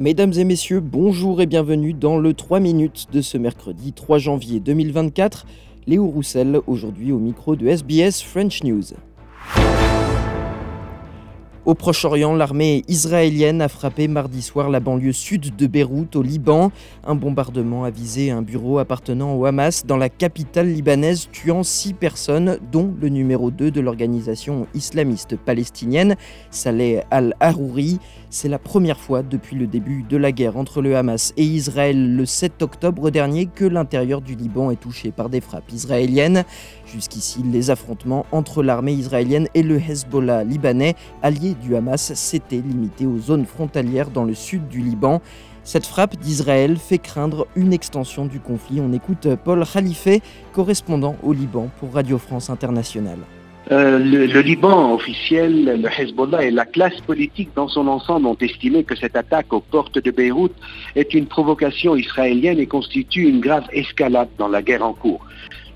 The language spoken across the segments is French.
Mesdames et messieurs, bonjour et bienvenue dans le 3 minutes de ce mercredi 3 janvier 2024. Léo Roussel, aujourd'hui au micro de SBS French News. Au Proche-Orient, l'armée israélienne a frappé mardi soir la banlieue sud de Beyrouth au Liban. Un bombardement a visé un bureau appartenant au Hamas dans la capitale libanaise, tuant six personnes, dont le numéro 2 de l'organisation islamiste palestinienne, Saleh al-Harouri. C'est la première fois depuis le début de la guerre entre le Hamas et Israël le 7 octobre dernier que l'intérieur du Liban est touché par des frappes israéliennes. Jusqu'ici, les affrontements entre l'armée israélienne et le Hezbollah libanais, allié du Hamas, s'étaient limités aux zones frontalières dans le sud du Liban. Cette frappe d'Israël fait craindre une extension du conflit. On écoute Paul Khalife, correspondant au Liban pour Radio France Internationale. Euh, le, Liban officiel, le Hezbollah et la classe politique dans son ensemble ont estimé que cette attaque aux portes de Beyrouth est une provocation israélienne et constitue une grave escalade dans la guerre en cours.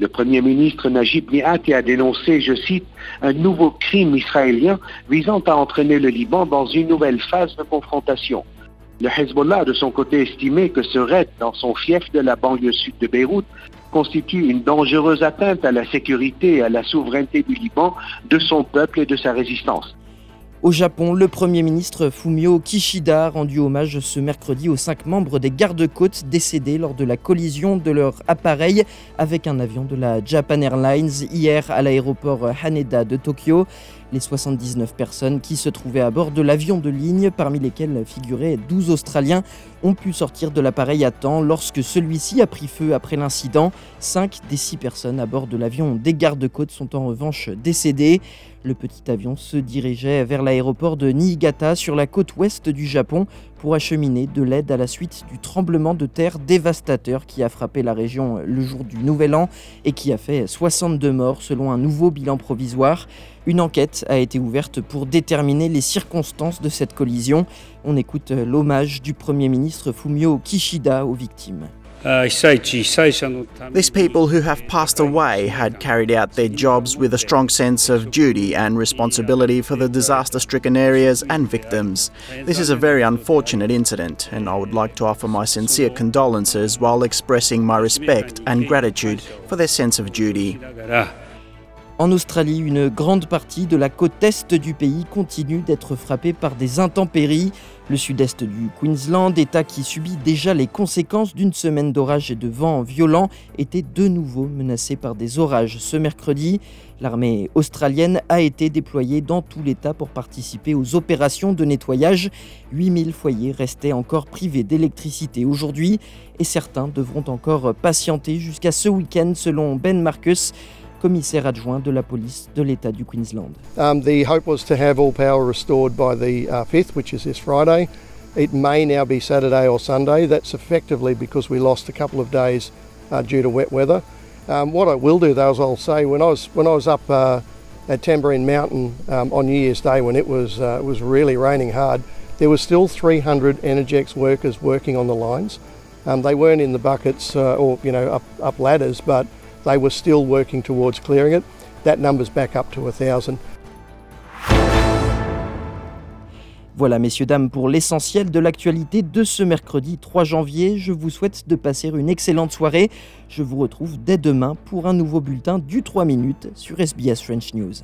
Le Premier ministre Najib Niati a dénoncé, je cite, un nouveau crime israélien visant à entraîner le Liban dans une nouvelle phase de confrontation. Le Hezbollah, de son côté, estimé que ce raid dans son fief de la banlieue sud de Beyrouth constitue une dangereuse atteinte à la sécurité et à la souveraineté du Liban, de son peuple et de sa résistance. Au Japon, le Premier ministre Fumio Kishida a rendu hommage ce mercredi aux cinq membres des gardes-côtes décédés lors de la collision de leur appareil avec un avion de la Japan Airlines hier à l'aéroport Haneda de Tokyo. Les 79 personnes qui se trouvaient à bord de l'avion de ligne, parmi lesquelles figuraient 12 Australiens, ont pu sortir de l'appareil à temps lorsque celui-ci a pris feu après l'incident. Cinq des six personnes à bord de l'avion des gardes-côtes sont en revanche décédées. Le petit avion se dirigeait vers l'aéroport de Niigata sur la côte ouest du Japon pour acheminer de l'aide à la suite du tremblement de terre dévastateur qui a frappé la région le jour du Nouvel An et qui a fait 62 morts selon un nouveau bilan provisoire. Une enquête a été ouverte pour déterminer les circonstances de cette collision. On écoute l'hommage du Premier ministre Fumio Kishida aux victimes. These people who have passed away had carried out their jobs with a strong sense of duty and responsibility for the disaster stricken areas and victims. This is a very unfortunate incident, and I would like to offer my sincere condolences while expressing my respect and gratitude for their sense of duty. En Australie, une grande partie de la côte est du pays continue d'être frappée par des intempéries. Le sud-est du Queensland, État qui subit déjà les conséquences d'une semaine d'orages et de vents violents, était de nouveau menacé par des orages ce mercredi. L'armée australienne a été déployée dans tout l'État pour participer aux opérations de nettoyage. 8000 foyers restaient encore privés d'électricité aujourd'hui et certains devront encore patienter jusqu'à ce week-end selon Ben Marcus commissaire adjoint de la police de l'État du Queensland. Um, the hope was to have all power restored by the uh, 5th, which is this Friday. It may now be Saturday or Sunday. That's effectively because we lost a couple of days uh, due to wet weather. Um, what I will do though is I'll say when I was when I was up uh, at Tambourine Mountain um, on New Year's Day when it was uh, it was really raining hard, there was still 300 Energex workers working on the lines. Um, they weren't in the buckets uh, or you know up, up ladders, but they were still working towards clearing it. That number's back up to a thousand. Voilà, messieurs, dames, pour l'essentiel de l'actualité de ce mercredi 3 janvier. Je vous souhaite de passer une excellente soirée. Je vous retrouve dès demain pour un nouveau bulletin du 3 minutes sur SBS French News.